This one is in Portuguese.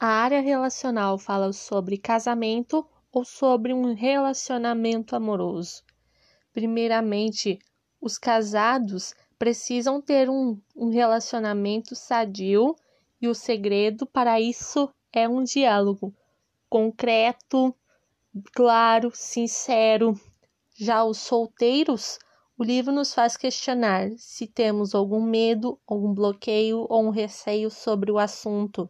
A área relacional fala sobre casamento ou sobre um relacionamento amoroso. Primeiramente, os casados precisam ter um, um relacionamento sadio e o segredo para isso é um diálogo concreto, claro, sincero. Já os solteiros, o livro nos faz questionar se temos algum medo, algum bloqueio ou um receio sobre o assunto.